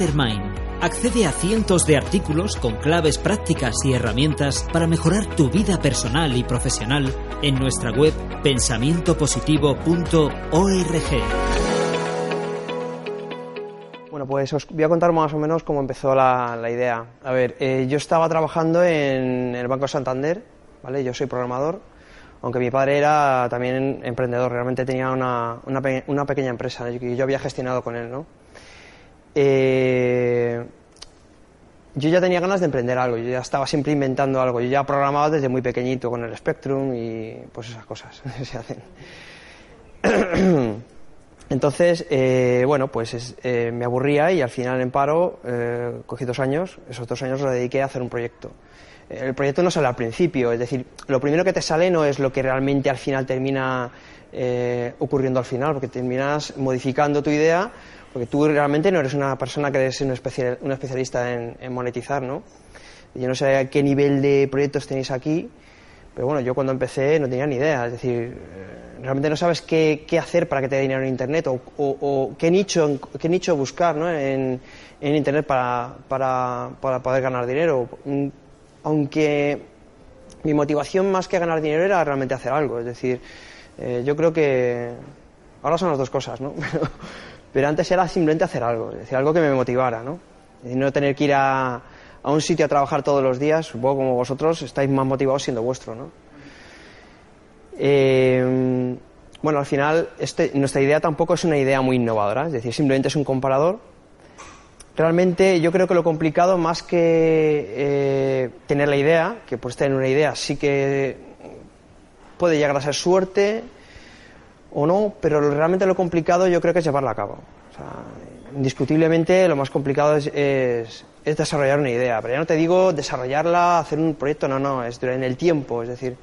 Mastermind. Accede a cientos de artículos con claves prácticas y herramientas para mejorar tu vida personal y profesional en nuestra web pensamientopositivo.org. Bueno, pues os voy a contar más o menos cómo empezó la, la idea. A ver, eh, yo estaba trabajando en el Banco Santander, ¿vale? Yo soy programador, aunque mi padre era también emprendedor, realmente tenía una, una, una pequeña empresa y yo había gestionado con él, ¿no? Eh, yo ya tenía ganas de emprender algo, yo ya estaba siempre inventando algo, yo ya programaba desde muy pequeñito con el Spectrum y pues esas cosas se hacen. Entonces, eh, bueno, pues es- eh, me aburría y al final en paro eh, cogí dos años, esos dos años los dediqué a hacer un proyecto. El proyecto no sale al principio, es decir, lo primero que te sale no es lo que realmente al final termina ocurriendo al final, porque terminas modificando tu idea, porque tú realmente no eres una persona que eres un, especia- un especialista en, en monetizar, ¿no? Yo no sé a qué nivel de proyectos tenéis aquí, pero bueno, yo cuando empecé no tenía ni idea, es decir, eh, realmente no sabes qué, qué hacer para que te dé dinero en Internet o, o- o qué, nicho, qué nicho buscar ¿no? en, en Internet para, para, para poder ganar dinero. Aunque mi motivación más que ganar dinero era realmente hacer algo, es decir, eh, yo creo que ahora son las dos cosas, ¿no? Pero, antes era simplemente hacer algo, es decir, algo que me motivara, ¿no? Y no tener que ir a, a un sitio a trabajar todos los días, supongo como vosotros estáis más motivados siendo vuestro, ¿no? Eh, bueno, al final este- nuestra idea tampoco es una idea muy innovadora, es decir, simplemente es un comparador. Realmente yo creo que lo complicado más que eh, tener la idea, que pues tener una idea sí que puede llegar a ser suerte o no, pero realmente lo complicado yo creo que es llevarla a cabo. O sea, indiscutiblemente lo más complicado es, es- es desarrollar una idea, pero ya no te digo desarrollarla, hacer un proyecto, no, no, es en el tiempo, es decir,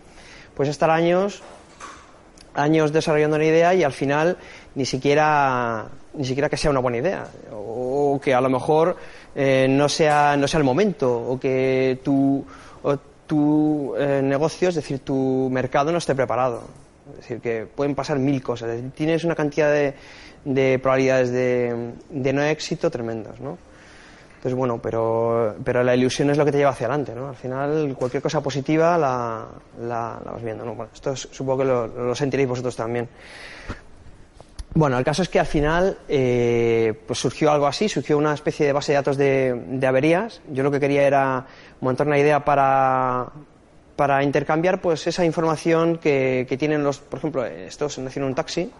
puedes estar años años desarrollando una idea y al final ni siquiera ni siquiera que sea una buena idea o, que a lo mejor eh, no sea no sea el momento o que tu o tu eh, negocio es decir tu mercado no esté preparado es decir que pueden pasar mil cosas tienes una cantidad de, de probabilidades de, de no éxito tremendas ¿no? Entonces, bueno, pero, pero la ilusión es lo que te lleva hacia adelante, ¿no? Al final, cualquier cosa positiva la, la, vas viendo, ¿no? Bueno, esto es- supongo que lo, lo sentiréis vosotros también. Bueno, el caso es que al final eh, pues surgió algo así, surgió una especie de base de datos de, de averías. Yo lo que quería era montar una idea para, para intercambiar pues esa información que, que tienen los, por ejemplo, estos en un taxi,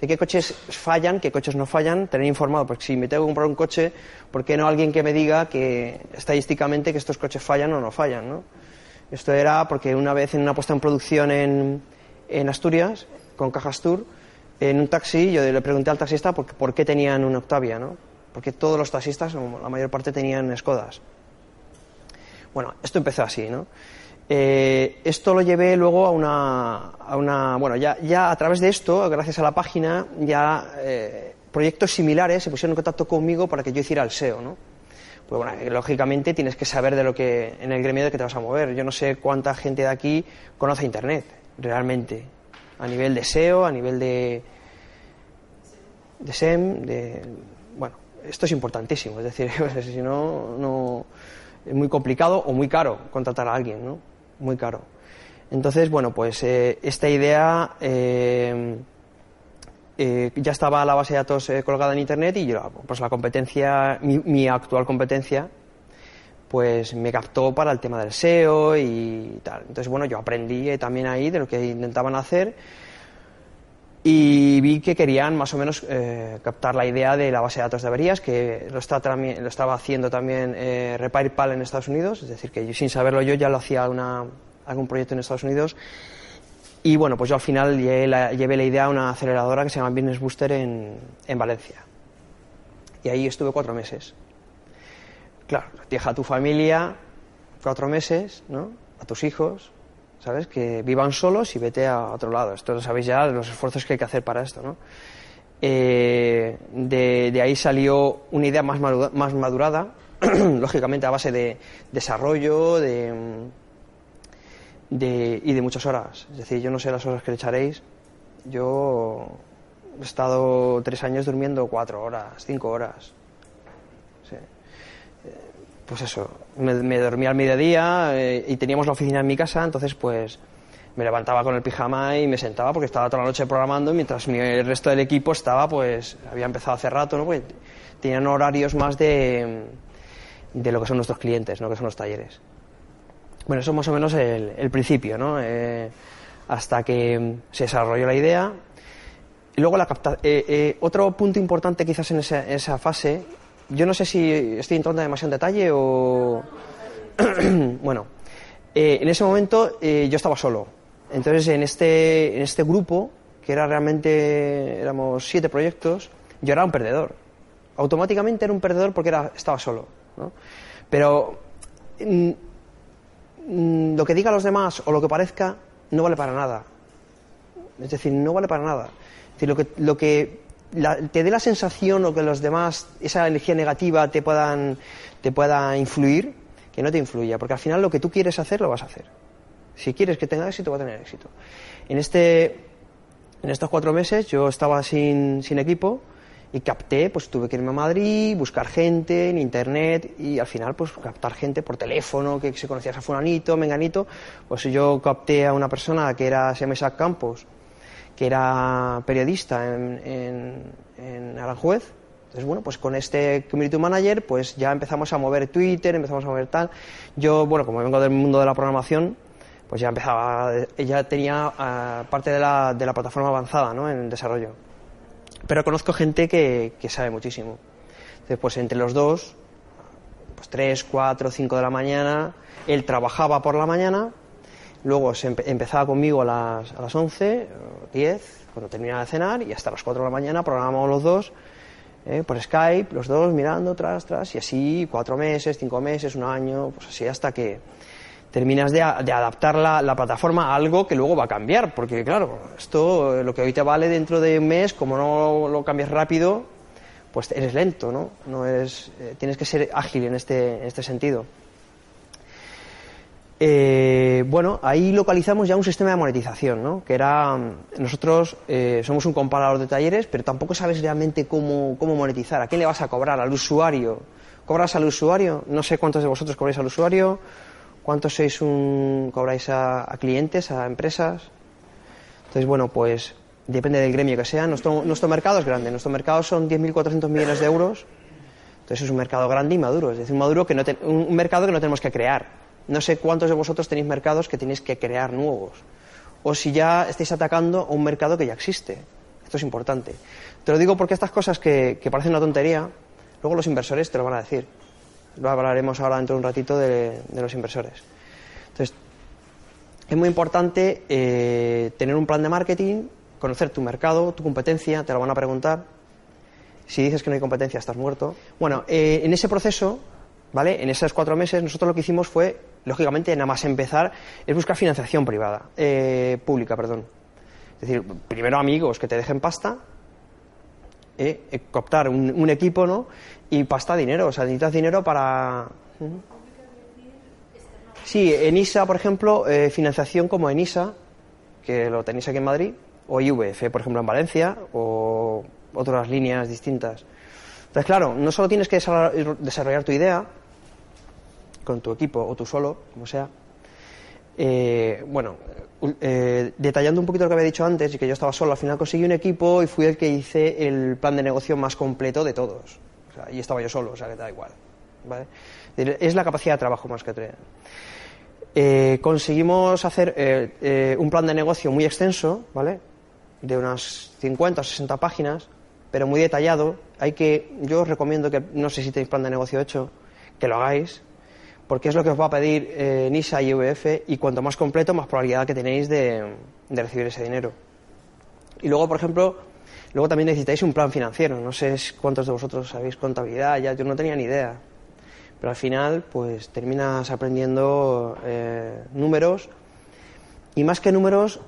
de qué coches fallan, qué coches no fallan, tener informado, porque si me tengo que comprar un coche, ¿por qué no alguien que me diga que estadísticamente que estos coches fallan o no fallan? ¿no? Esto era porque una vez en una puesta en producción en, en Asturias, con Cajas Tour, en un taxi, yo le pregunté al taxista por, por qué tenían un Octavia, ¿no? Porque todos los taxistas, la mayor parte, tenían Skodas. Bueno, esto empezó así, ¿no? Eh, esto lo llevé luego a una, a una bueno, ya, ya a través de esto, gracias a la página, ya eh, proyectos similares se pusieron en contacto conmigo para que yo hiciera el SEO, ¿no? Pues bueno, eh, lógicamente tienes que saber de lo que, en el gremio de que te vas a mover. Yo no sé cuánta gente de aquí conoce Internet, realmente, a nivel de SEO, a nivel de, de SEM, de, bueno, esto es importantísimo, es decir, si no, no, es muy complicado o muy caro contratar a alguien, ¿no? Muy caro. Entonces, bueno, pues eh, esta idea eh, eh, ya estaba la base de datos eh, colgada en internet y yo, pues la competencia, mi, mi, actual competencia, pues me captó para el tema del SEO y tal. Entonces, bueno, yo aprendí también ahí de lo que intentaban hacer y vi que querían más o menos eh, captar la idea de la base de datos de averías, que lo, está, lo estaba haciendo también eh, RepairPal en Estados Unidos, es decir, que yo, sin saberlo yo ya lo hacía una, algún proyecto en Estados Unidos y bueno, pues yo al final llevé la, llevé la idea a una aceleradora que se llama Business Booster en, en Valencia. Y ahí estuve cuatro meses. Claro, deja a tu familia cuatro meses, ¿no? A tus hijos, ¿sabes? Que vivan solos y vete a otro lado. Esto lo sabéis ya, los esfuerzos que hay que hacer para esto, ¿no? Eh, de, de, ahí salió una idea más, madura, más madurada, lógicamente a base de desarrollo, de de, y de muchas horas. Es decir, yo no sé las horas que le echaréis. Yo he estado tres años durmiendo cuatro horas, cinco horas. Pues eso, me, dormía al mediodía eh, y teníamos la oficina en mi casa, entonces pues me levantaba con el pijama y me sentaba porque estaba toda la noche programando mientras mi, el resto del equipo estaba, pues había empezado hace rato, ¿no? Pues tenían horarios más de, de lo que son nuestros clientes, ¿no? Que son los talleres. Bueno, eso es más o menos el, el principio, ¿no? Eh, hasta que se desarrolló la idea. Y luego la capta eh, eh, otro punto importante quizás en esa, fase, yo no sé si estoy entrando demasiado en detalle o... bueno, en ese momento yo estaba solo. Entonces en este, en este grupo, que era realmente, éramos siete proyectos, yo era un perdedor. Automáticamente era un perdedor porque estaba solo. Pero mm, lo que diga los demás o lo que parezca no vale para nada. Es decir, no vale para nada. Es decir, lo que, lo que te dé la sensación o que los demás, esa energía negativa te puedan, te pueda influir, que no te influya, porque al final lo que tú quieres hacer lo vas a hacer. Si quieres que tenga éxito, va a tener éxito. En, este, en estos cuatro meses yo estaba sin, sin equipo, y capté, pues tuve que irme a Madrid, buscar gente en internet y al final pues captar gente por teléfono, que se conocía a fulanito, menganito, pues yo capté a una persona que era, se llama Isaac Campos, que era periodista en, en, en Aranjuez, entonces, bueno, pues con este Community Manager, pues ya empezamos a mover Twitter, empezamos a mover tal. Yo, bueno, como vengo del mundo de la programación, pues ya empezaba, ya tenía uh, parte de la, de la plataforma avanzada, ¿no? En desarrollo. Pero conozco gente que, que sabe muchísimo. Entonces, pues entre los dos, pues 3, 4, 5 de la mañana, él trabajaba por la mañana, luego se empe empezaba conmigo a las, a las 11, 10, cuando terminaba de cenar, y hasta las 4 de la mañana programábamos los dos eh, por Skype, los dos mirando tras, tras, y así cuatro meses, cinco meses, un año, pues así hasta que terminas de, de adaptar la, la, plataforma a algo que luego va a cambiar, porque claro, esto lo que hoy te vale dentro de un mes, como no lo cambias rápido, pues eres lento, ¿no? no eres, eh, tienes que ser ágil en este, en este sentido. Eh, bueno, ahí localizamos ya un sistema de monetización, ¿no? Que era, nosotros eh, somos un comparador de talleres, pero tampoco sabes realmente cómo, cómo monetizar. ¿A quién le vas a cobrar? ¿Al usuario? ¿Cobras al usuario? No sé cuántos de vosotros cobráis al usuario. ¿Cuántos sois un, cobráis a, a, clientes, a empresas? Entonces, bueno, pues depende del gremio que sea. Nuestro, nuestro mercado es grande. Nuestro mercado son 10.400 millones de euros. Entonces es un mercado grande y maduro. Es decir, un, maduro que no te, un mercado que no tenemos que crear. No sé cuántos de vosotros tenéis mercados que tenéis que crear nuevos. O si ya estáis atacando a un mercado que ya existe. Esto es importante. Te lo digo porque estas cosas que, parecen una tontería, luego los inversores te lo van a decir lo hablaremos ahora dentro de un ratito de, de los inversores. Entonces, es muy importante eh, tener un plan de marketing, conocer tu mercado, tu competencia, te lo van a preguntar. Si dices que no hay competencia, estás muerto. Bueno, eh, en ese proceso, ¿vale? En esos cuatro meses, nosotros lo que hicimos fue, lógicamente, nada más empezar, es buscar financiación privada, eh, pública, perdón. Es decir, primero amigos que te dejen pasta, eh, cooptar un, un, equipo, ¿no? Y pasta dinero, o sea, necesitas dinero para... Sí, ENISA, por ejemplo, eh, financiación como ENISA, que lo tenéis aquí en Madrid, o IVF, por ejemplo, en Valencia, o otras líneas distintas. Entonces, claro, no solo tienes que desarrollar tu idea con tu equipo o tú solo, como sea, eh, bueno, eh, detallando un poquito lo que había dicho antes y que yo estaba solo, al final conseguí un equipo y fui el que hice el plan de negocio más completo de todos. y estaba yo solo, o sea que da igual. Es la capacidad de trabajo más que otra. Eh, conseguimos hacer eh, un plan de negocio muy extenso, ¿vale? De unas 50 o 60 páginas, pero muy detallado. Hay que, yo os recomiendo que, no sé si tenéis plan de negocio hecho, que lo hagáis, porque es lo que os va a pedir eh, NISA y VF y cuanto más completo, más probabilidad que tenéis de, recibir ese dinero. Y luego, por ejemplo, luego también necesitáis un plan financiero. No sé cuántos de vosotros sabéis contabilidad, ya yo no tenía ni idea. Pero al final, pues terminas aprendiendo eh, números y más que números,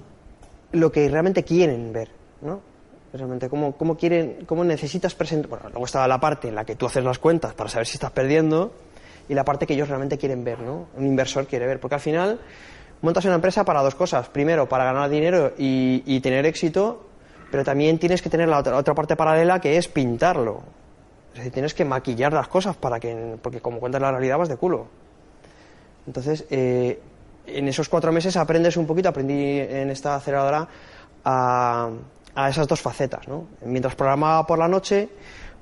lo que realmente quieren ver, ¿no? Realmente, cómo, cómo quieren, cómo necesitas presentar. Bueno, luego está la parte en la que tú haces las cuentas para saber si estás perdiendo y la parte que ellos realmente quieren ver, ¿no? Un inversor quiere ver. Porque al final montas una empresa para dos cosas. Primero, para ganar dinero y, tener éxito, pero también tienes que tener la otra, parte paralela que es pintarlo. Es decir, tienes que maquillar las cosas para que, porque como cuentas la realidad vas de culo. Entonces, eh, en esos cuatro meses aprendes un poquito, aprendí en esta aceleradora a, a esas dos facetas, ¿no? Mientras programaba por la noche,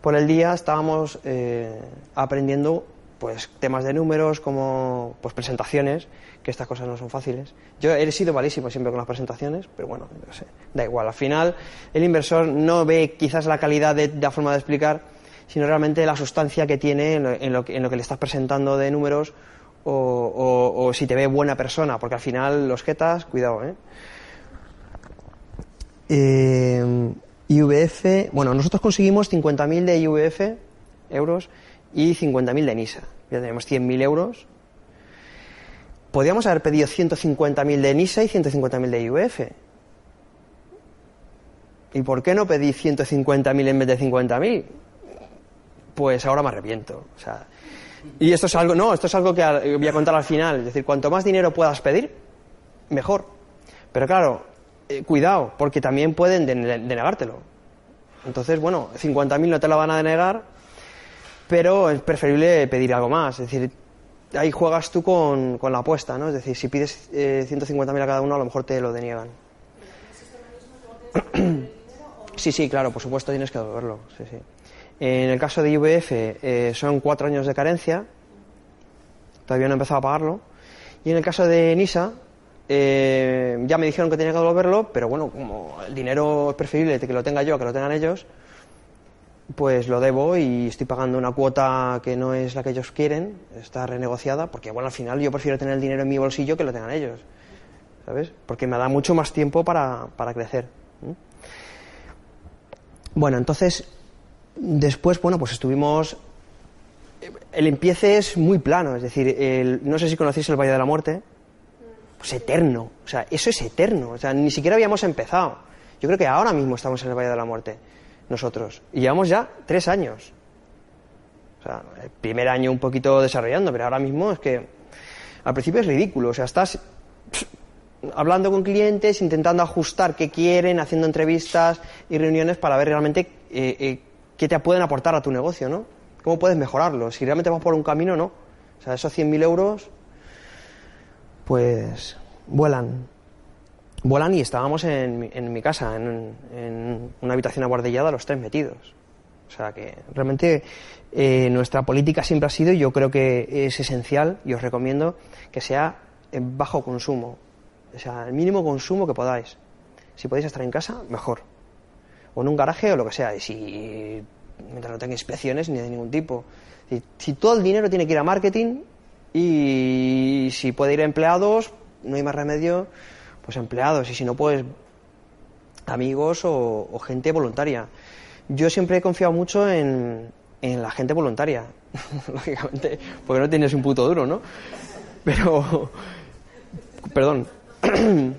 por el día estábamos eh, aprendiendo pues temas de números como pues presentaciones que estas cosas no son fáciles. Yo he sido malísimo siempre con las presentaciones pero bueno no sé, da igual. Al final el inversor no ve quizás la calidad de, la forma de explicar sino realmente la sustancia que tiene en lo, que, le estás presentando de números o, si te ve buena persona porque al final los jetas cuidado eh, eh IVF bueno nosotros conseguimos 50.000 de IVF euros y 50.000 de NISA. Ya tenemos 100.000 euros. Podríamos haber pedido 150.000 de NISA y 150.000 de IUF. ¿Y por qué no pedí 150.000 en vez de 50.000? Pues ahora me arrepiento. O sea, y esto es algo, no, esto es algo que voy a contar al final. Es decir, cuanto más dinero puedas pedir, mejor. Pero claro, eh, cuidado, porque también pueden denegártelo. Entonces, bueno, 50.000 no te lo van a denegar, pero es preferible pedir algo más. Es decir, ahí juegas tú con, con la apuesta, ¿no? Es decir, si pides eh, 150.000 a cada uno, a lo mejor te lo deniegan. Sí, sí, claro, por supuesto tienes que devolverlo. Sí, sí. En el caso de IVF eh, son cuatro años de carencia, todavía no he empezado a pagarlo. Y en el caso de NISA, eh, ya me dijeron que tenía que devolverlo, pero bueno, como el dinero es preferible que lo tenga yo que lo tengan ellos, pues lo debo y estoy pagando una cuota que no es la que ellos quieren, está renegociada, porque bueno, al final yo prefiero tener el dinero en mi bolsillo que lo tengan ellos, ¿sabes? Porque me da mucho más tiempo para, para crecer. Bueno, entonces, después, bueno, pues estuvimos... El empiece es muy plano, es decir, el, no sé si conocéis el Valle de la Muerte, pues eterno, o sea, eso es eterno, o sea, ni siquiera habíamos empezado. Yo creo que ahora mismo estamos en el Valle de la Muerte nosotros. Y llevamos ya tres años. O sea, el primer año un poquito desarrollando, pero ahora mismo es que al principio es ridículo. O sea, estás hablando con clientes, intentando ajustar qué quieren, haciendo entrevistas y reuniones para ver realmente eh, eh, qué te pueden aportar a tu negocio, ¿no? ¿Cómo puedes mejorarlo? Si realmente vas por un camino no. O sea, esos 100.000 euros, pues vuelan vuelan y estábamos en, en mi casa, en, una habitación aguardellada, los tres metidos. O sea que realmente eh, nuestra política siempre ha sido, y yo creo que es esencial, y os recomiendo que sea en bajo consumo. O sea, el mínimo consumo que podáis. Si podéis estar en casa, mejor. O en un garaje o lo que sea. Y si, mientras no tengáis inspecciones ni de ningún tipo. Si todo el dinero tiene que ir a marketing y si puede ir a empleados, no hay más remedio pues empleados y si no pues amigos o, gente voluntaria. Yo siempre he confiado mucho en, en la gente voluntaria, lógicamente, porque no tienes un puto duro, ¿no? Pero, perdón,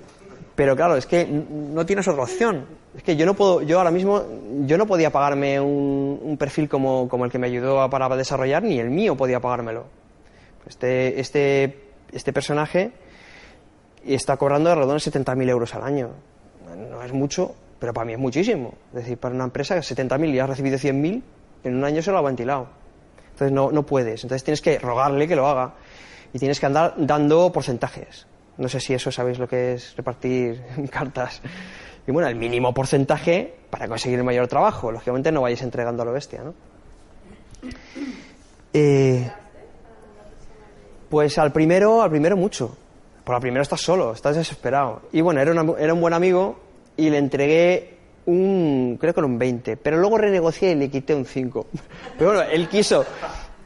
pero claro, es que no tienes otra opción. Es que yo no puedo, yo ahora mismo, yo no podía pagarme un, perfil como, como, el que me ayudó para desarrollar, ni el mío podía pagármelo. Este, este, este personaje está cobrando alrededor de 70.000 euros al año. No es mucho, pero para mí es muchísimo. Es decir, para una empresa que 70.000 y has recibido 100.000, en un año se lo ha ventilado. Entonces no, no puedes. Entonces tienes que rogarle que lo haga. Y tienes que andar dando porcentajes. No sé si eso sabéis lo que es repartir cartas. Y bueno, el mínimo porcentaje para conseguir el mayor trabajo. Lógicamente no vayáis entregando a lo bestia, ¿no? Eh, pues al primero, al primero mucho. Por al primero estás solo, estás desesperado. Y bueno, era, era un buen amigo y le entregué un, creo que era un 20, pero luego renegocié y le quité un 5. Pero bueno, él quiso,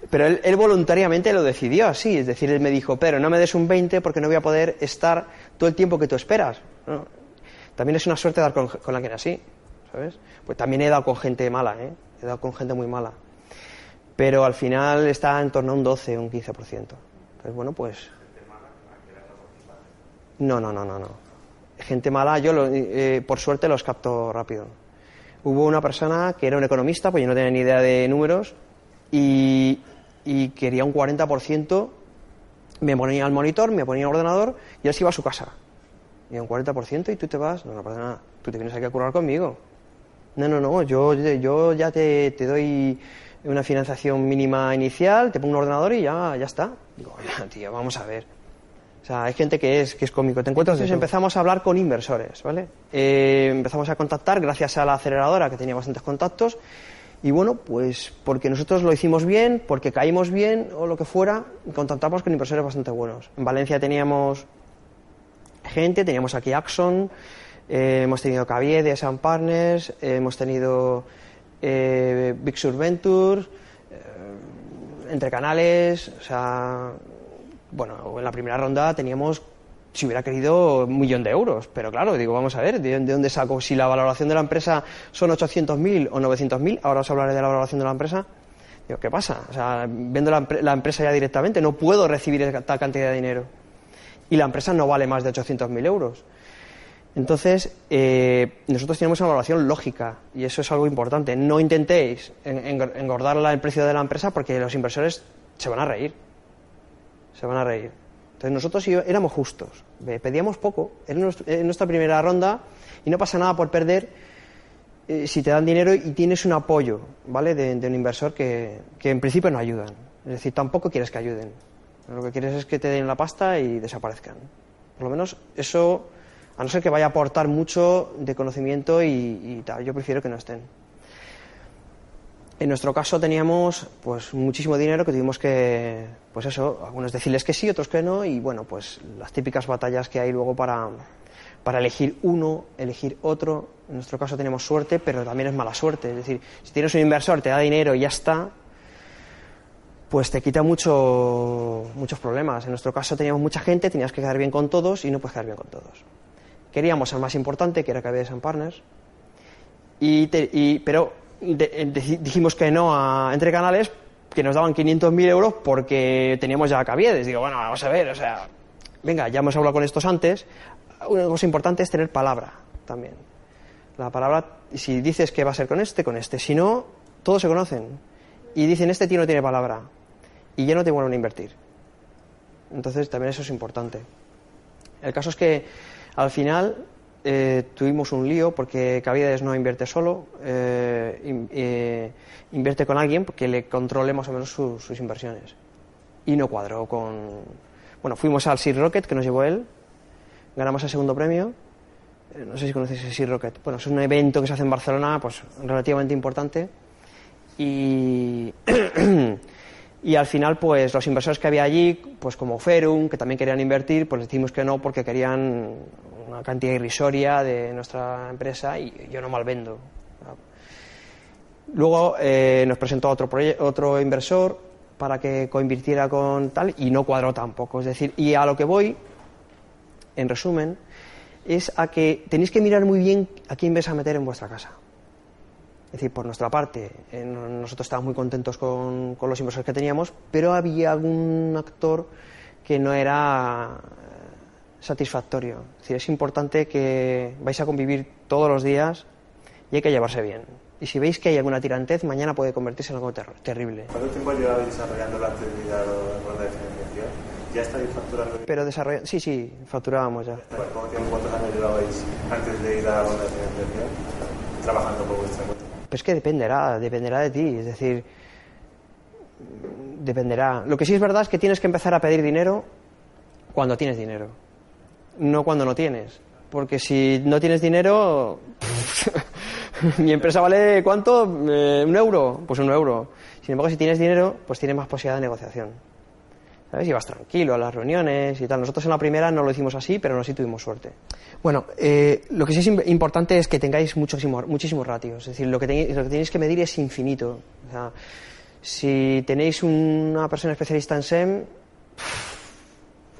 pero él, voluntariamente lo decidió así, es decir, él me dijo, pero no me des un 20 porque no voy a poder estar todo el tiempo que tú esperas. También es una suerte dar con, con alguien así, ¿sabes? Pues también he dado con gente mala, ¿eh? He dado con gente muy mala. Pero al final está en torno a un 12, un 15%. Entonces, bueno, pues... No, no, no, no, no. Gente mala, yo eh, por suerte los capto rápido. Hubo una persona que era un economista, pues yo no tenía ni idea de números, y, y quería un 40%, me ponía al monitor, me ponía al ordenador y él se iba a su casa. Y un 40% y tú te vas, no, no pasa nada, tú te vienes aquí a curar conmigo. No, no, no, yo, yo ya te, te doy una financiación mínima inicial, te pongo un ordenador y ya, ya está. Digo, tío, vamos a ver. O sea, hay gente que es, que es cómico. Te encuentras, entonces empezamos a hablar con inversores, ¿vale? Eh, empezamos a contactar gracias a la aceleradora que tenía bastantes contactos y bueno, pues porque nosotros lo hicimos bien, porque caímos bien o lo que fuera, contactamos con inversores bastante buenos. En Valencia teníamos gente, teníamos aquí Axon, eh, hemos tenido Caviede, Sam Partners, eh, hemos tenido eh, Big Sur Ventures, entre canales, o sea, bueno, en la primera ronda teníamos si hubiera querido un millón de euros. Pero claro, digo, vamos a ver, ¿de, dónde saco? Si la valoración de la empresa son 800.000 o 900.000, ahora os hablaré de la valoración de la empresa. Digo, ¿qué pasa? O sea, vendo la, empresa ya directamente, no puedo recibir esta cantidad de dinero. Y la empresa no vale más de 800.000 euros. Entonces, eh, nosotros tenemos una valoración lógica y eso es algo importante. No intentéis engordar el precio de la empresa porque los inversores se van a reír. Se van a reír. Entonces nosotros éramos justos, pedíamos poco, era nuestra primera ronda y no pasa nada por perder eh, si te dan dinero y tienes un apoyo, ¿vale? De, un inversor que, en principio no ayudan. Es decir, tampoco quieres que ayuden. Lo que quieres es que te den la pasta y desaparezcan. Por lo menos eso, a no ser que vaya a aportar mucho de conocimiento y tal, yo prefiero que no estén. En nuestro caso teníamos pues muchísimo dinero que tuvimos que, pues eso, algunos decirles que sí, otros que no, y bueno, pues las típicas batallas que hay luego para, para elegir uno, elegir otro. En nuestro caso tenemos suerte, pero también es mala suerte. Es decir, si tienes un inversor, te da dinero y ya está, pues te quita mucho, muchos problemas. En nuestro caso teníamos mucha gente, tenías que quedar bien con todos y no puedes quedar bien con todos. Queríamos al más importante, que era KB San Partners, y, pero dijimos que no a Entre Canales, que nos daban 500.000 euros porque teníamos ya Caviedes. Digo, bueno, vamos a ver, o sea, venga, ya hemos hablado con estos antes. Una cosa importante es tener palabra también. La palabra, si dices que va a ser con este, con este. Si no, todos se conocen. Y dicen, este tío no tiene palabra. Y ya no te vuelven a invertir. Entonces, también eso es importante. El caso es que al final eh, tuvimos un lío porque Cavides no invierte solo, eh, eh, invierte con alguien que le controle más o menos sus inversiones. Y no cuadró con. Bueno, fuimos al Sea Rocket que nos llevó él, ganamos el segundo premio. no sé si conocéis el Sea Rocket. Bueno, es un evento que se hace en Barcelona, pues relativamente importante. Y. y al final pues los inversores que había allí pues como Ferum que también querían invertir pues decimos que no porque querían una cantidad irrisoria de nuestra empresa y yo no mal vendo. Luego eh, nos presentó otro otro inversor para que coinvirtiera con tal y no cuadró tampoco. Es decir y a lo que voy en resumen es a que tenéis que mirar muy bien a quién vais a meter en vuestra casa es decir, por nuestra parte, eh, nosotros estábamos muy contentos con, los inversores que teníamos, pero había algún actor que no era eh, satisfactorio. Es decir, es importante que vais a convivir todos los días y hay que llevarse bien. Y si veis que hay alguna tirantez, mañana puede convertirse en algo terrible. ¿Cuánto tiempo llevabais desarrollando la actividad de financiación? ¿Ya estáis facturando? Pero desarrollando, sí, sí, facturábamos ya. ¿Cuántos años llevabais antes de ir a la ronda de financiación trabajando por vuestra cuenta? Pues es que dependerá, dependerá de ti. Es decir, dependerá. Lo que sí es verdad es que tienes que empezar a pedir dinero cuando tienes dinero. no cuando no tienes. Porque si no tienes dinero, mi empresa vale cuánto? Eh, un euro, pues un euro. Sin embargo, si tienes dinero, pues tienes más posibilidad de negociación. ¿Sabes? Y vas tranquilo a las reuniones y tal. Nosotros en la primera no lo hicimos así, pero no sí tuvimos suerte. Bueno, eh, lo que sí es importante es que tengáis muchísimos, muchísimos ratios. Es decir, lo que, tenéis, lo que tenéis que medir es infinito. O sea, si tenéis una persona especialista en SEM,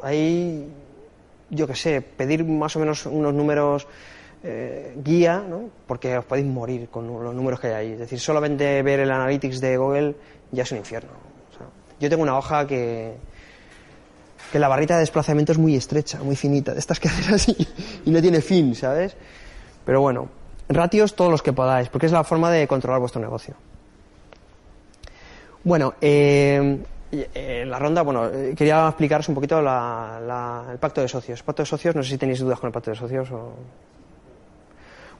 ahí, yo qué sé, pedir más o menos unos números eh, guía, ¿no? porque os podéis morir con los números que hay ahí. Es decir, solamente ver el analytics de Google ya es un infierno. Yo tengo una hoja que, que la barrita de desplazamiento es muy estrecha, muy finita, de estas que haces así y no tiene fin, ¿sabes? Pero bueno, ratios todos los que podáis, porque es la forma de controlar vuestro negocio. Bueno, eh, en la ronda, bueno, eh, quería explicaros un poquito el pacto de socios. Pacto de socios, no sé si tenéis dudas con el pacto de socios o...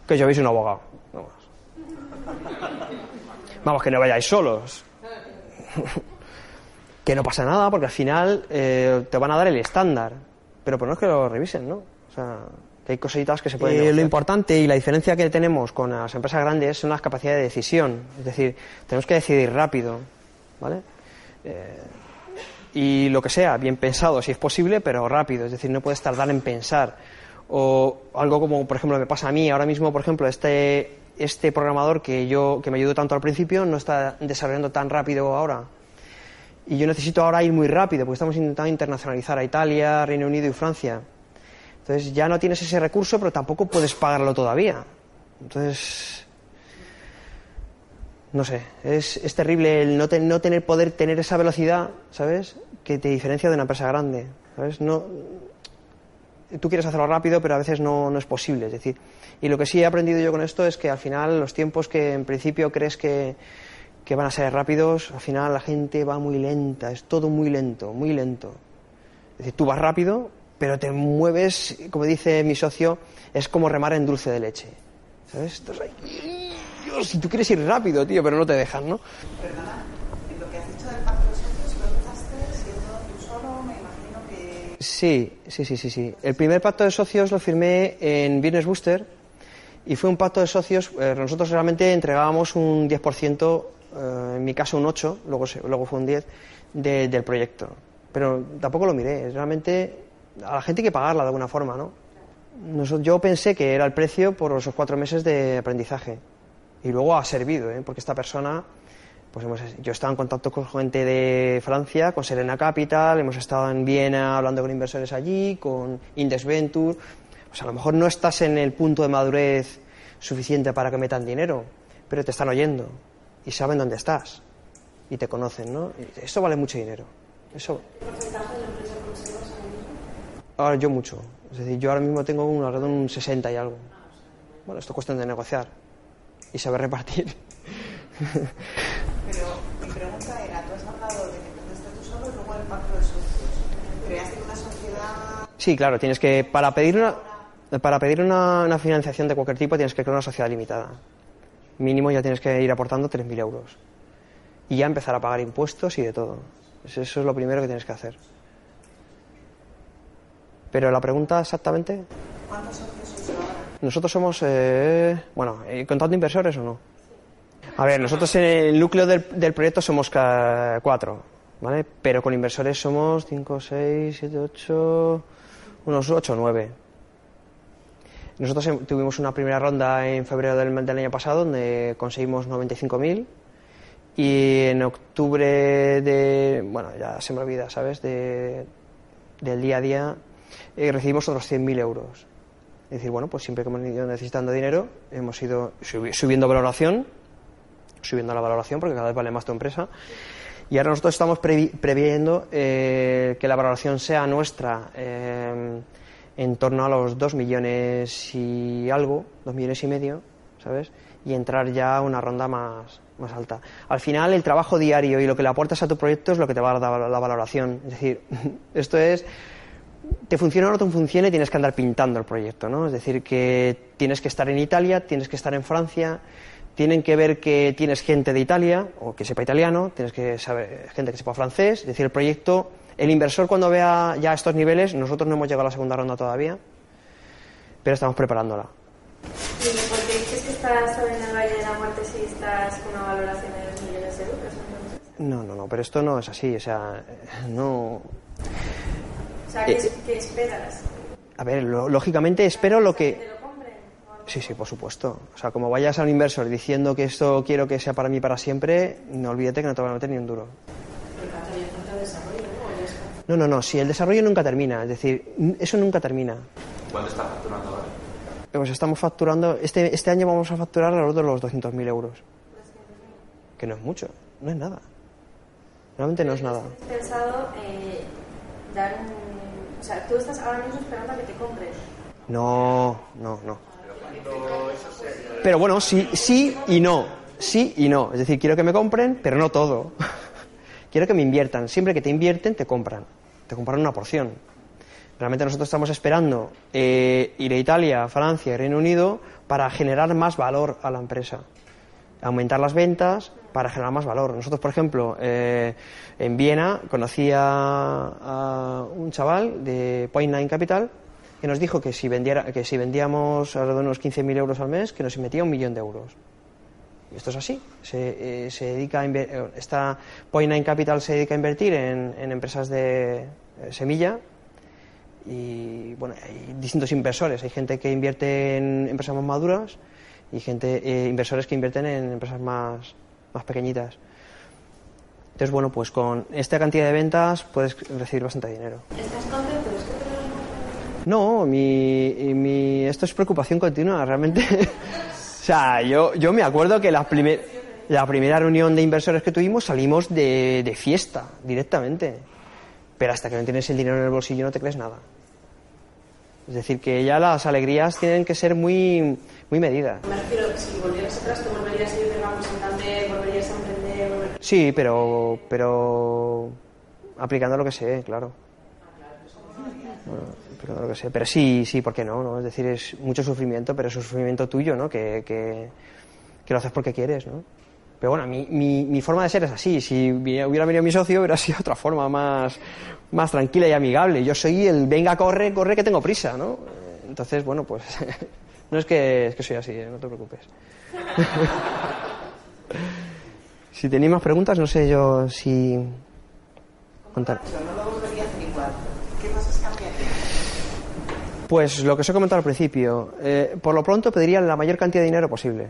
Que yo veis un abogado. Vamos. Vamos, que no vayáis solos. que no pasa nada porque al final eh, te van a dar el estándar. Pero pues no es que lo revisen, ¿no? O sea, que hay cositas que se pueden... Eh, lo importante y la diferencia que tenemos con las empresas grandes son las capacidades de decisión. Es decir, tenemos que decidir rápido, ¿vale? Eh, y lo que sea, bien pensado si es posible, pero rápido. Es decir, no puedes tardar en pensar. O algo como, por ejemplo, me pasa a mí ahora mismo, por ejemplo, este, este programador que, yo, que me ayudó tanto al principio no está desarrollando tan rápido ahora y yo necesito ahora ir muy rápido, porque estamos intentando internacionalizar a Italia, Reino Unido y Francia. Entonces ya no tienes ese recurso, pero tampoco puedes pagarlo todavía. Entonces, no sé, es, es terrible el no, no, tener poder tener esa velocidad, ¿sabes? Que te diferencia de una empresa grande, ¿sabes? No, tú quieres hacerlo rápido, pero a veces no, no es posible. Es decir, y lo que sí he aprendido yo con esto es que al final los tiempos que en principio crees que que van a ser rápidos, al final la gente va muy lenta, es todo muy lento, muy lento. Es decir, tú vas rápido, pero te mueves, como dice mi socio, es como remar en dulce de leche. ¿Sabes? Estás ahí, Dios, si tú quieres ir rápido, tío, pero no te dejan, ¿no? Perdona, lo que has dicho del de socios, ¿lo empezaste siendo tú solo? Me imagino que... Sí, sí, sí, sí, sí. El primer pacto de socios lo firmé en Business Booster y fue un pacto de socios, eh, nosotros realmente entregábamos un 10% eh, en mi caso un 8, luego, luego fue un 10, del proyecto. Pero tampoco lo miré, realmente a la gente hay que pagarla de alguna forma, ¿no? yo pensé que era el precio por esos cuatro meses de aprendizaje. Y luego ha servido, ¿eh? porque esta persona, pues hemos, yo he estado en contacto con gente de Francia, con Serena Capital, hemos estado en Viena hablando con inversores allí, con Index Venture. Pues a lo mejor no estás en el punto de madurez suficiente para que metan dinero, pero te están oyendo y saben dónde estás y te conocen, ¿no? Eso vale mucho dinero. Eso. ¿Qué porcentaje de la empresa conservas Ahora yo mucho. Es decir, yo ahora mismo tengo un alrededor de un 60 y algo. Bueno, esto es cuestión de negociar y saber repartir. Pero mi pregunta era, tú has hablado de que empezaste tú solo y luego el pacto de socios. ¿Creaste una sociedad? Sí, claro, tienes que, para pedir una, para pedir una, una financiación de cualquier tipo tienes que crear una sociedad limitada mínimo ya tienes que ir aportando 3.000 euros. Y ya empezar a pagar impuestos y de todo. Eso es lo primero que tienes que hacer. Pero la pregunta exactamente. ¿Cuántos socios ahora? Nosotros somos. Eh, bueno, eh, ¿contando inversores o no? A ver, nosotros en el núcleo del, del proyecto somos cuatro, ¿vale? Pero con inversores somos 5, 6, 7, 8, unos 8 o 9. Nosotros em, tuvimos una primera ronda en febrero del, año pasado donde conseguimos 95.000 y en octubre de, bueno, ya se me olvida, ¿sabes? De, del día a día eh, recibimos otros 100.000 euros. Es decir, bueno, pues siempre que hemos ido necesitando dinero, hemos ido subiendo valoración, subiendo la valoración porque cada vez vale más tu empresa. Y ahora nosotros estamos previendo eh, que la valoración sea nuestra. Eh, en torno a los 2 millones y algo, 2 millones y medio, ¿sabes? Y entrar ya a una ronda más, más alta. Al final, el trabajo diario y lo que le aportas a tu proyecto es lo que te va a dar la valoración. Es decir, esto es, te funciona o no te funciona y tienes que andar pintando el proyecto, ¿no? Es decir, que tienes que estar en Italia, tienes que estar en Francia, tienen que ver que tienes gente de Italia o que sepa italiano, tienes que saber gente que sepa francés, es decir, el proyecto, el inversor cuando vea ya estos niveles, nosotros no hemos llegado a la segunda ronda todavía, pero estamos preparándola. ¿Y por qué dices que estás en el Valle de la Muerte si estás con una valoración de 2 millones de euros? No, no, no, pero esto no es así, o sea, no... O sea, ¿qué, Eh, qué esperas? A ver, lo- lógicamente espero lo ¿Que que... te lo compren? Sí, sí, por supuesto. O sea, como vayas a un inversor diciendo que esto quiero que sea para mí para siempre, no olvídate que no te van a meter ni un duro. No, no, no, si el desarrollo nunca termina, es decir, eso nunca termina. ¿Cuánto está facturando ahora? Pues estamos facturando, este, este año vamos a facturar alrededor de los 200.000 euros. Que no es mucho, no es nada. Realmente no es nada. ¿Has pensado eh, dar un... O sea, tú estás ahora mismo esperando a que te compren. No, no, no. Pero bueno, sí, sí y no. Sí y no. Es decir, quiero que me compren, pero no todo. Quiero que me inviertan. Siempre que te invierten, te compran. Te compran una porción. Realmente nosotros estamos esperando eh, ir a Italia, Francia y Reino Unido para generar más valor a la empresa. Aumentar las ventas para generar más valor. Nosotros, por ejemplo, eh, en Viena conocí a, a un chaval de Point Nine Capital que nos dijo que si, vendiera, que si vendíamos alrededor de unos 15.000 euros al mes, que nos metía un millón de euros. Y esto es así. Se, eh, se dedica a esta Point Nine Capital se dedica a invertir en, en empresas de eh, semilla y bueno, hay distintos inversores. Hay gente que invierte en empresas más maduras y gente eh, inversores que invierten en empresas más, más pequeñitas. Entonces, bueno, pues con esta cantidad de ventas puedes recibir bastante dinero. ¿Estás contento? No, mi, mi, esto es preocupación continua, realmente. o sea, yo, yo me acuerdo que la, primer- la primera reunión de inversores que tuvimos salimos de, de fiesta directamente. Pero hasta que no tienes el dinero en el bolsillo no te crees nada. Es decir, que ya las alegrías tienen que ser muy, muy medidas. Me refiero, si volvieras atrás, ¿te volverías a ir, a Santander, volverías a emprender? volver- Sí, pero, pero aplicando lo que sé, claro. Bueno, aplicando lo que sé. Pero sí, sí, ¿por qué no? no? Es decir, es mucho sufrimiento, pero es un sufrimiento tuyo, ¿no? Que, que, lo haces porque quieres, ¿no? Pero bueno, mi, mi, mi forma de ser es así. Si hubiera venido mi socio, hubiera sido otra forma más, más tranquila y amigable. Yo soy el venga, corre, corre, que tengo prisa, ¿no? Entonces, bueno, pues no es que, es que soy así, ¿eh? no te preocupes. Si tenéis más preguntas, no sé yo si contar. Yo no lo volvería a hacer igual. ¿Qué cosas cambiarían? Pues lo que os he comentado al principio, eh, por lo pronto pediría la mayor cantidad de dinero posible.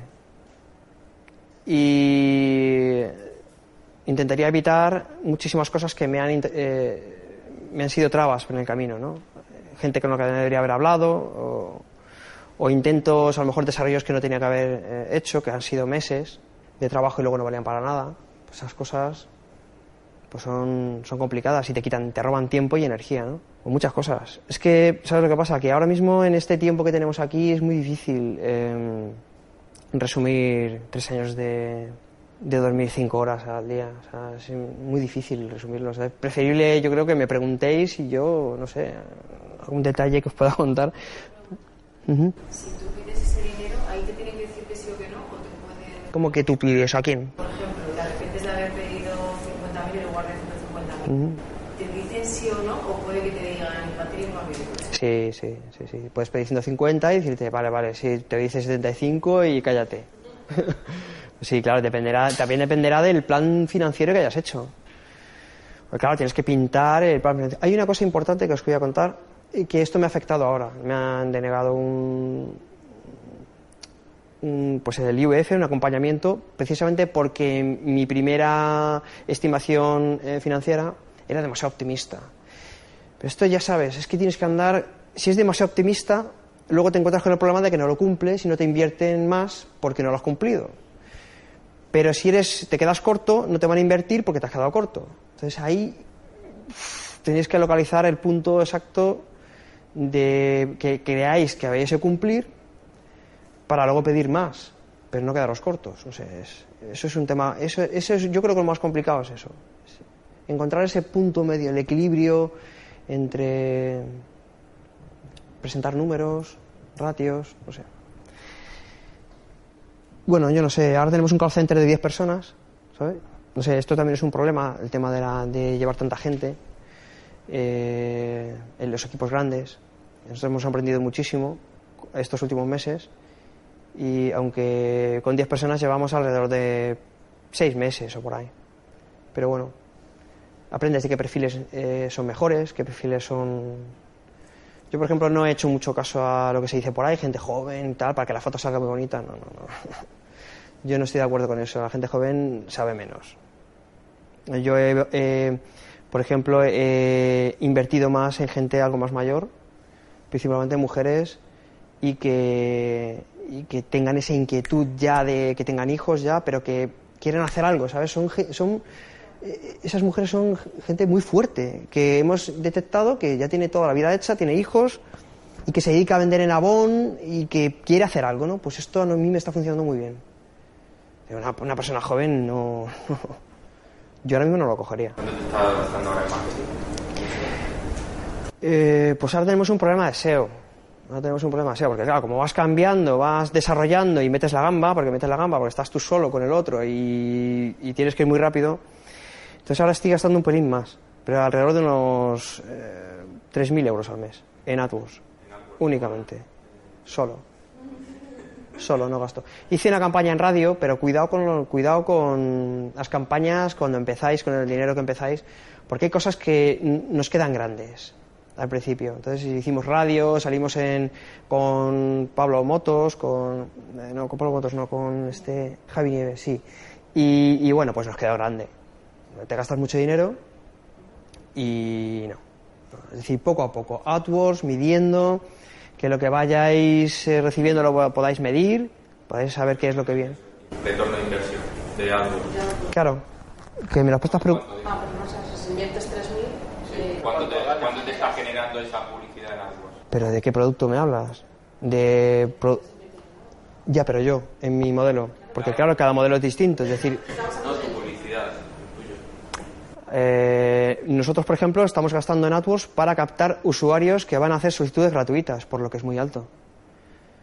Y intentaría evitar muchísimas cosas que me han, eh, me han sido trabas en el camino, ¿no? Gente con la que no debería haber hablado, o, o intentos, a lo mejor desarrollos que no tenía que haber eh, hecho, que han sido meses de trabajo y luego no valían para nada. Pues esas cosas pues son, son complicadas y te quitan, te roban tiempo y energía, ¿no? O muchas cosas. Es que, ¿sabes lo que pasa? Que ahora mismo en este tiempo que tenemos aquí es muy difícil eh, resumir tres años de, de dormir cinco horas al día. O sea, es muy difícil resumirlo. O sea, es preferible, yo creo que me preguntéis y yo, no sé, algún detalle que os pueda contar. Ujú. Si tú pides ese dinero, ahí te tienen que decir que sí o que no, o te pueden, ¿Cómo que tú pides a quién? por ejemplo, te arrepientes de haber pedido 50.000 en lugar de 150.000. Ujú. ¿Te dicen sí o no, o puede que te digan patrimonio? Sí, sí, sí, sí. Puedes pedir 150 y decirte, vale, vale, sí, te dice 75 y cállate. sí, claro, dependerá, también dependerá del plan financiero que hayas hecho. Pues claro, tienes que pintar el plan financiero. Hay una cosa importante que os voy a contar y que esto me ha afectado ahora. Me han denegado un, pues el IUF, un acompañamiento, precisamente porque mi primera estimación eh, financiera era demasiado optimista. Pero esto ya sabes, es que tienes que andar, si es demasiado optimista, luego te encuentras con el problema de que no lo cumples y no te invierten más porque no lo has cumplido. Pero si eres, te quedas corto, no te van a invertir porque te has quedado corto. Entonces ahí tenéis que localizar el punto exacto de que creáis que habéis de cumplir para luego pedir más, pero no quedaros cortos. No sé, es- eso es un tema, eso, eso es, yo creo que lo más complicado es eso. Encontrar ese punto medio, el equilibrio entre presentar números, ratios, no sé. Bueno, yo no sé, ahora tenemos un call center de 10 personas, ¿sabes? No sé, esto también es un problema, el tema de, la- de llevar tanta gente eh, en los equipos grandes. Nosotros hemos aprendido muchísimo estos últimos meses y aunque con 10 personas llevamos alrededor de 6 meses o por ahí. Pero bueno, aprendes de qué perfiles eh, son mejores, qué perfiles son... Yo, por ejemplo, no he hecho mucho caso a lo que se dice por ahí, gente joven y tal, para que la foto salga muy bonita. No, no, no. Yo no estoy de acuerdo con eso. La gente joven sabe menos. Yo, he, eh, por ejemplo, he invertido más en gente algo más mayor, principalmente mujeres, y que, y que tengan esa inquietud ya de que tengan hijos ya, pero que quieren hacer algo, ¿sabes? Son, son eh, esas mujeres son gente muy fuerte, que hemos detectado que ya tiene toda la vida hecha, tiene hijos y que se dedica a vender en Avon y que quiere hacer algo, ¿no? Pues esto a mí me está funcionando muy bien. Una, una persona joven no... Yo ahora mismo no lo cogería. ¿Dónde te ahora en marketing? Eh, pues ahora tenemos un problema de SEO. Ahora tenemos un problema SEO, porque claro, como vas cambiando, vas desarrollando y metes la gamba, porque metes la gamba, porque estás tú solo con el otro y, tienes que ir muy rápido, entonces ahora estoy gastando un pelín más, pero alrededor de unos eh, 3.000 euros al mes en AdWords, únicamente, solo. Solo, no gasto. Hice una campaña en radio, pero cuidado con, cuidado con las campañas cuando empezáis, con el dinero que empezáis, porque hay cosas que nos quedan grandes al principio. Entonces hicimos radio, salimos en, con Pablo Motos, con... eh, no, con Pablo Motos, no, con este Javi Nieves, sí. Y, y bueno, pues nos quedó grande. Te gastas mucho dinero y no. Es decir, poco a poco. AdWords, midiendo, que lo que vayáis eh, recibiendo lo podáis medir, podáis saber qué es lo que viene. Retorno de inversión de AdWords. Claro, que me lo. Ah, pero no sé, si inviertes 3.000, eh, ¿Cuánto te, cuánto te está generando esa publicidad en AdWords? ¿Pero de qué producto me hablas? De... Ya, pero yo, en mi modelo. Porque claro, cada modelo es distinto. Es decir, tu publicidad, eh, nosotros, por ejemplo, estamos gastando en AdWords para captar usuarios que van a hacer solicitudes gratuitas, por lo que es muy alto.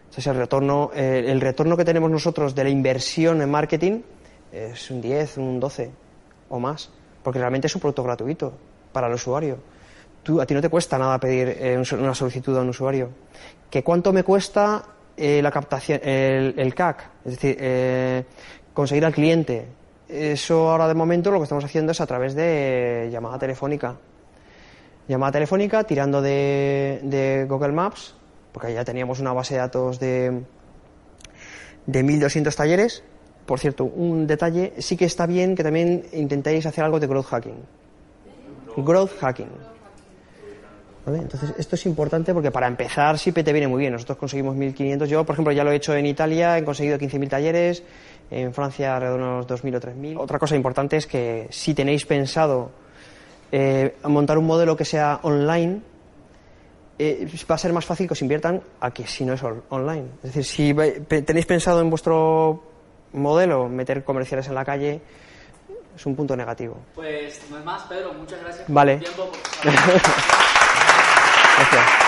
Entonces, el retorno, eh, el retorno que tenemos nosotros de la inversión en marketing es un 10, un 12 o más. Porque realmente es un producto gratuito para el usuario. Tú, a ti no te cuesta nada pedir eh, una solicitud a un usuario. ¿Que cuánto me cuesta eh, la captación, el, el CAC? Es decir, eh, conseguir al cliente. Eso ahora de momento lo que estamos haciendo es a través de llamada telefónica. Llamada telefónica tirando de, de Google Maps, porque ya teníamos una base de datos de, de 1200 talleres. Por cierto, un detalle, sí que está bien que también intentéis hacer algo de growth hacking. Growth hacking. ¿Vale? Entonces, esto es importante porque para empezar sí te viene muy bien. Nosotros conseguimos 1.500. Yo, por ejemplo, ya lo he hecho en Italia, he conseguido 15.000 talleres, en Francia alrededor de unos 2.000 o 3.000. Otra cosa importante es que si tenéis pensado eh, montar un modelo que sea online, eh, va a ser más fácil que os inviertan a que si no es on- online. Es decir, si tenéis pensado en vuestro modelo meter comerciales en la calle, es un punto negativo. Pues no es más, Pedro, muchas gracias por Vale. tu tiempo. por tu Gracias.